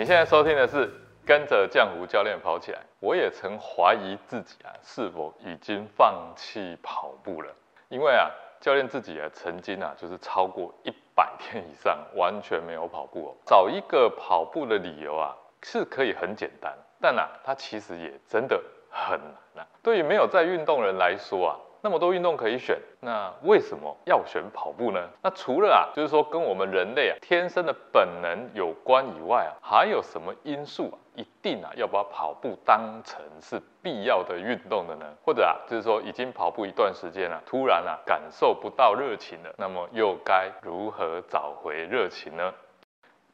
你现在收听的是跟着江湖教练跑起来。我也曾怀疑自己啊，是否已经放弃跑步了？因为啊，教练自己啊，曾经啊，就是超过一百天以上完全没有跑步哦。找一个跑步的理由啊，是可以很简单，但啊，它其实也真的很难啊。对于没有在运动人来说啊。那么多运动可以选，那为什么要选跑步呢？那除了啊，就是说跟我们人类啊天生的本能有关以外啊，还有什么因素啊，一定啊要把跑步当成是必要的运动的呢？或者啊，就是说已经跑步一段时间了，突然啊感受不到热情了，那么又该如何找回热情呢？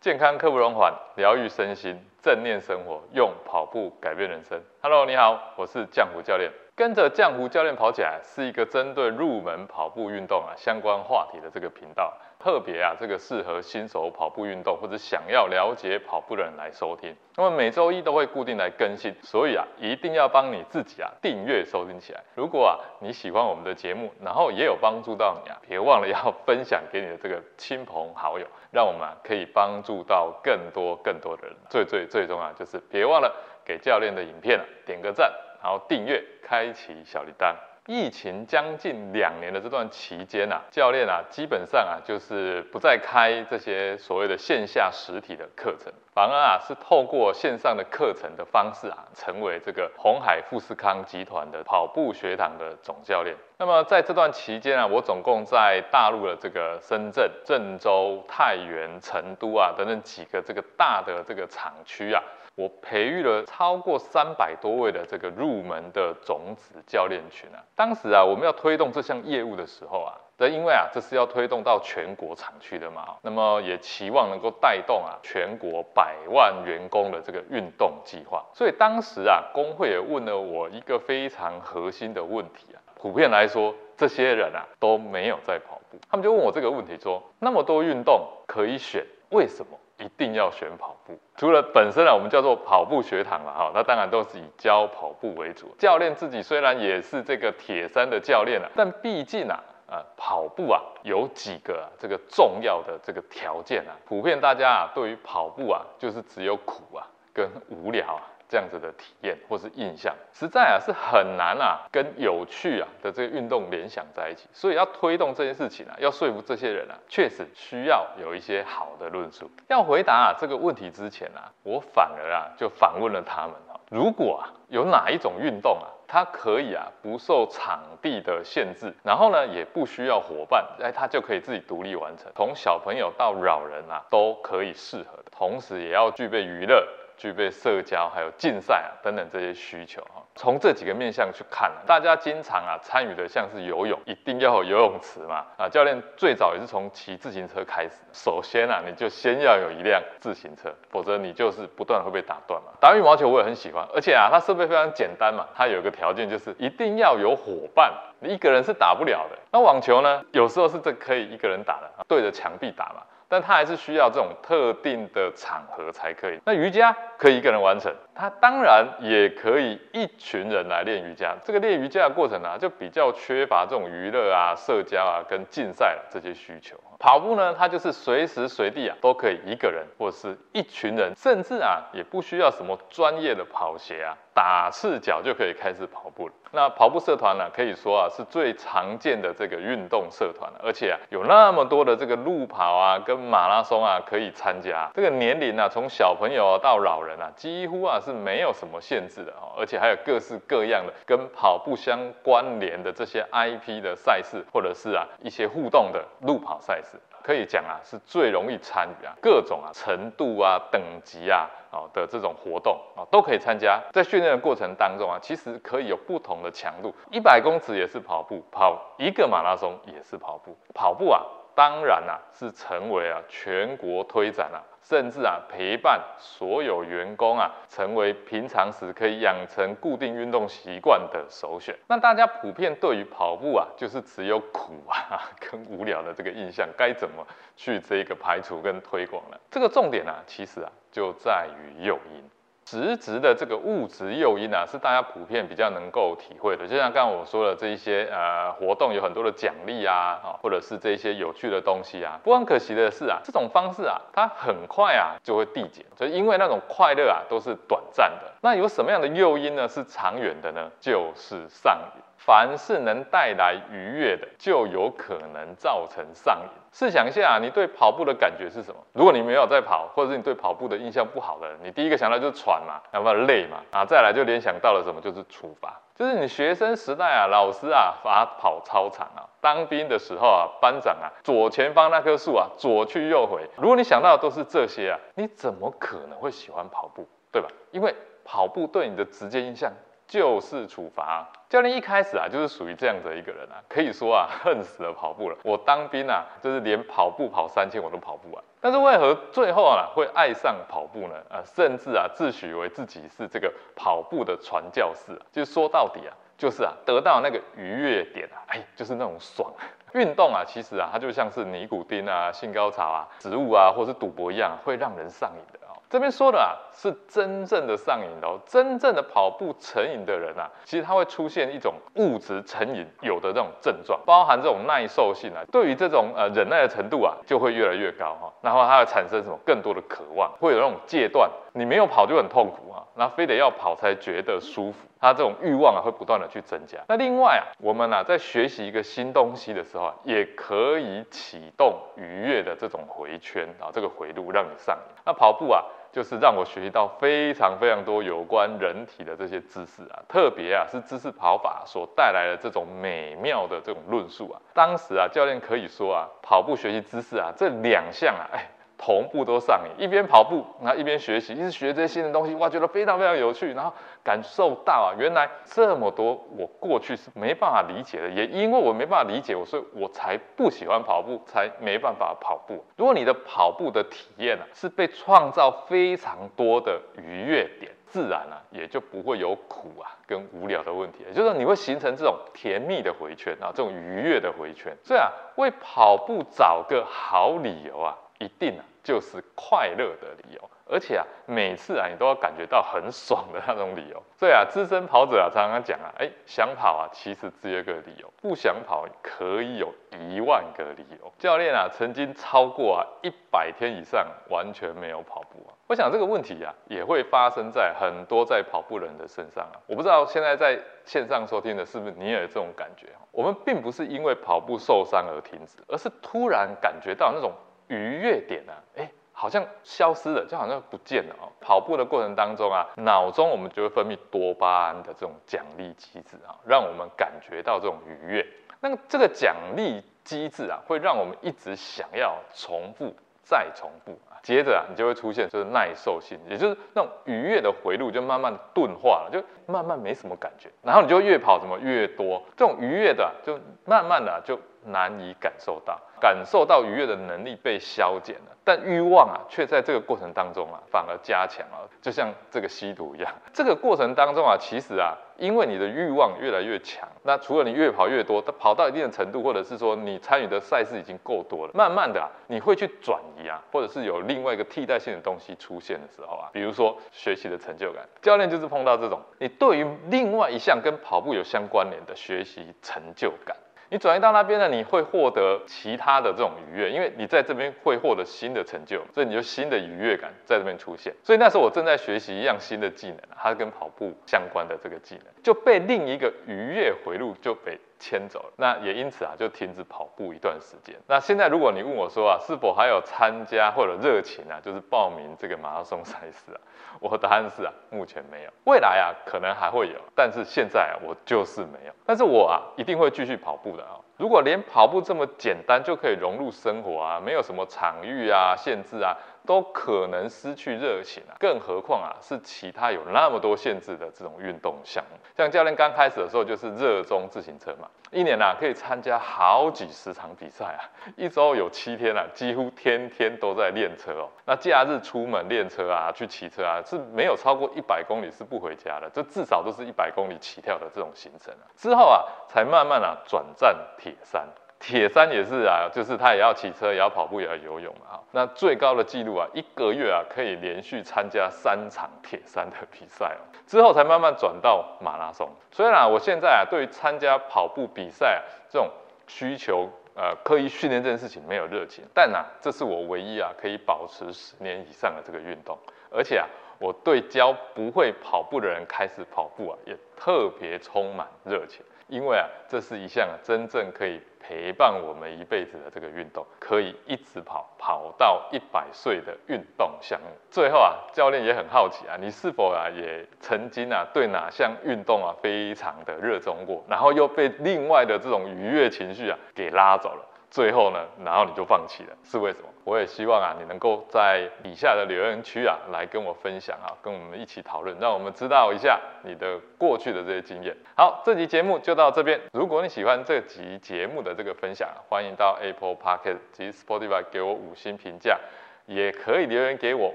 健康刻不容缓，疗愈身心，正念生活，用跑步改变人生。Hello，你好，我是江湖教练。跟着浆糊教练跑起来是一个针对入门跑步运动啊相关话题的这个频道，特别啊这个适合新手跑步运动或者想要了解跑步的人来收听。那么每周一都会固定来更新，所以啊一定要帮你自己啊订阅收听起来。如果啊你喜欢我们的节目，然后也有帮助到你啊，别忘了要分享给你的这个亲朋好友，让我们啊可以帮助到更多更多的人。最最最重要就是别忘了给教练的影片啊点个赞。然后订阅，开启小铃铛。疫情将近两年的这段期间啊，教练啊，基本上啊，就是不再开这些所谓的线下实体的课程，反而啊，是透过线上的课程的方式啊，成为这个红海富士康集团的跑步学堂的总教练。那么在这段期间啊，我总共在大陆的这个深圳、郑州、太原、成都啊等等几个这个大的这个厂区啊。我培育了超过三百多位的这个入门的种子教练群啊。当时啊，我们要推动这项业务的时候啊，这因为啊，这是要推动到全国厂区的嘛，那么也期望能够带动啊全国百万员工的这个运动计划。所以当时啊，工会也问了我一个非常核心的问题啊。普遍来说，这些人啊都没有在跑步，他们就问我这个问题说：那么多运动可以选，为什么？一定要选跑步，除了本身啊，我们叫做跑步学堂了哈，那当然都是以教跑步为主。教练自己虽然也是这个铁三的教练啊，但毕竟啊，呃，跑步啊有几个这个重要的这个条件啊，普遍大家啊对于跑步啊就是只有苦啊跟无聊啊。这样子的体验或是印象，实在啊是很难啊跟有趣啊的这个运动联想在一起，所以要推动这件事情啊，要说服这些人啊，确实需要有一些好的论述。要回答啊这个问题之前啊，我反而啊就反问了他们啊，如果啊有哪一种运动啊，它可以啊不受场地的限制，然后呢也不需要伙伴，哎，它就可以自己独立完成，从小朋友到老人啊都可以适合的，同时也要具备娱乐。具备社交、还有竞赛啊等等这些需求哈，从这几个面向去看，大家经常啊参与的像是游泳，一定要有游泳池嘛啊，教练最早也是从骑自行车开始，首先啊你就先要有一辆自行车，否则你就是不断会被打断嘛。打羽毛球我也很喜欢，而且啊它设备非常简单嘛，它有一个条件就是一定要有伙伴，你一个人是打不了的。那网球呢，有时候是这可以一个人打的，对着墙壁打嘛。但它还是需要这种特定的场合才可以。那瑜伽可以一个人完成，它当然也可以一群人来练瑜伽。这个练瑜伽的过程呢，就比较缺乏这种娱乐啊、社交啊跟竞赛这些需求。跑步呢，它就是随时随地啊都可以一个人或是一群人，甚至啊也不需要什么专业的跑鞋啊。打赤脚就可以开始跑步了。那跑步社团呢，可以说啊是最常见的这个运动社团了，而且啊有那么多的这个路跑啊跟马拉松啊可以参加。这个年龄啊，从小朋友到老人啊，几乎啊是没有什么限制的哦。而且还有各式各样的跟跑步相关联的这些 IP 的赛事，或者是啊一些互动的路跑赛事。可以讲啊，是最容易参与啊，各种啊程度啊等级啊，哦的这种活动啊都可以参加。在训练的过程当中啊，其实可以有不同的强度，一百公尺也是跑步，跑一个马拉松也是跑步，跑步啊。当然啊，是成为啊全国推展啊，甚至啊陪伴所有员工啊，成为平常时可以养成固定运动习惯的首选。那大家普遍对于跑步啊，就是只有苦啊 跟无聊的这个印象，该怎么去这个排除跟推广呢？这个重点啊，其实啊就在于诱因。实质的这个物质诱因啊，是大家普遍比较能够体会的。就像刚刚我说的这一些呃活动，有很多的奖励啊，或者是这一些有趣的东西啊。不过很可惜的是啊，这种方式啊，它很快啊就会递减，所以因为那种快乐啊都是短暂的。那有什么样的诱因呢？是长远的呢？就是上瘾。凡是能带来愉悦的，就有可能造成上瘾。试想一下，你对跑步的感觉是什么？如果你没有在跑，或者是你对跑步的印象不好的，你第一个想到就是喘嘛，然后累嘛，啊，再来就联想到了什么？就是处罚，就是你学生时代啊，老师啊罚跑操场啊，当兵的时候啊，班长啊，左前方那棵树啊，左去右回。如果你想到的都是这些啊，你怎么可能会喜欢跑步，对吧？因为跑步对你的直接印象。就是处罚教练一开始啊，就是属于这样的一个人啊，可以说啊，恨死了跑步了。我当兵啊，就是连跑步跑三千我都跑不完。但是为何最后啊会爱上跑步呢？啊，甚至啊自诩为自己是这个跑步的传教士啊，就说到底啊，就是啊得到那个愉悦点啊，哎，就是那种爽。运动啊，其实啊，它就像是尼古丁啊、性高潮啊、植物啊，或是赌博一样，会让人上瘾的。这边说的啊，是真正的上瘾哦，真正的跑步成瘾的人啊，其实他会出现一种物质成瘾有的这种症状，包含这种耐受性啊，对于这种呃忍耐的程度啊，就会越来越高哈，然后他会产生什么更多的渴望，会有那种戒断，你没有跑就很痛苦啊，那非得要跑才觉得舒服，他这种欲望啊会不断的去增加。那另外啊，我们啊在学习一个新东西的时候啊，也可以启动愉悦的这种回圈啊，这个回路让你上瘾。那跑步啊。就是让我学习到非常非常多有关人体的这些知识啊，特别啊是知识跑法所带来的这种美妙的这种论述啊。当时啊，教练可以说啊，跑步学习知识啊，这两项啊，哎。同步都上瘾，一边跑步，然后一边学习，一直学这些新的东西，哇，觉得非常非常有趣，然后感受到啊，原来这么多我过去是没办法理解的，也因为我没办法理解，我所以我才不喜欢跑步，才没办法跑步。如果你的跑步的体验啊，是被创造非常多的愉悦点，自然啊，也就不会有苦啊跟无聊的问题，也就是说你会形成这种甜蜜的回圈啊，这种愉悦的回圈。所以啊，为跑步找个好理由啊。一定啊，就是快乐的理由，而且啊，每次啊，你都要感觉到很爽的那种理由。所以啊，资深跑者啊，常常讲啊，哎，想跑啊，其实只有一个理由；不想跑，可以有一万个理由。教练啊，曾经超过啊一百天以上完全没有跑步啊。我想这个问题啊，也会发生在很多在跑步人的身上啊。我不知道现在在线上收听的是不是你也有这种感觉？我们并不是因为跑步受伤而停止，而是突然感觉到那种。愉悦点呢？哎，好像消失了，就好像不见了哦。跑步的过程当中啊，脑中我们就会分泌多巴胺的这种奖励机制啊，让我们感觉到这种愉悦。那么这个奖励机制啊，会让我们一直想要重复再重复啊。接着啊，你就会出现就是耐受性，也就是那种愉悦的回路就慢慢钝化了，就慢慢没什么感觉。然后你就越跑什么越多，这种愉悦的就慢慢的就难以感受到。感受到愉悦的能力被消减了，但欲望啊，却在这个过程当中啊，反而加强了，就像这个吸毒一样。这个过程当中啊，其实啊，因为你的欲望越来越强，那除了你越跑越多，跑到一定的程度，或者是说你参与的赛事已经够多了，慢慢的啊，你会去转移啊，或者是有另外一个替代性的东西出现的时候啊，比如说学习的成就感，教练就是碰到这种，你对于另外一项跟跑步有相关联的学习成就感。你转移到那边呢，你会获得其他的这种愉悦，因为你在这边会获得新的成就，所以你就新的愉悦感在这边出现。所以那时候我正在学习一样新的技能，它跟跑步相关的这个技能，就被另一个愉悦回路就被。牵走了，那也因此啊，就停止跑步一段时间。那现在如果你问我说啊，是否还有参加或者热情啊，就是报名这个马拉松赛事啊？我答案是啊，目前没有。未来啊，可能还会有，但是现在啊，我就是没有。但是我啊，一定会继续跑步的啊。如果连跑步这么简单就可以融入生活啊，没有什么场域啊限制啊。都可能失去热情啊，更何况啊是其他有那么多限制的这种运动项目。像教练刚开始的时候就是热衷自行车嘛，一年啊可以参加好几十场比赛啊，一周有七天啊，几乎天天都在练车哦。那假日出门练车啊，去骑车啊，是没有超过一百公里是不回家的，这至少都是一百公里起跳的这种行程啊。之后啊才慢慢啊转战铁三。铁三也是啊，就是他也要骑车，也要跑步，也要游泳啊。那最高的纪录啊，一个月啊可以连续参加三场铁三的比赛哦。之后才慢慢转到马拉松。虽然啊，我现在啊对于参加跑步比赛这种需求，呃，刻意训练这件事情没有热情，但啊，这是我唯一啊可以保持十年以上的这个运动，而且啊。我对教不会跑步的人开始跑步啊，也特别充满热情，因为啊，这是一项真正可以陪伴我们一辈子的这个运动，可以一直跑跑到一百岁的运动项目。最后啊，教练也很好奇啊，你是否啊也曾经啊对哪项运动啊非常的热衷过，然后又被另外的这种愉悦情绪啊给拉走了？最后呢，然后你就放弃了，是为什么？我也希望啊，你能够在底下的留言区啊，来跟我分享啊，跟我们一起讨论，让我们知道一下你的过去的这些经验。好，这集节目就到这边。如果你喜欢这集节目的这个分享，欢迎到 Apple Podcast 及 Spotify 给我五星评价，也可以留言给我，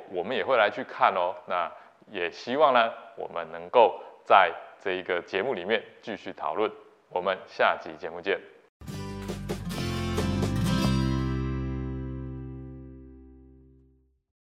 我们也会来去看哦。那也希望呢，我们能够在这一个节目里面继续讨论。我们下集节目见。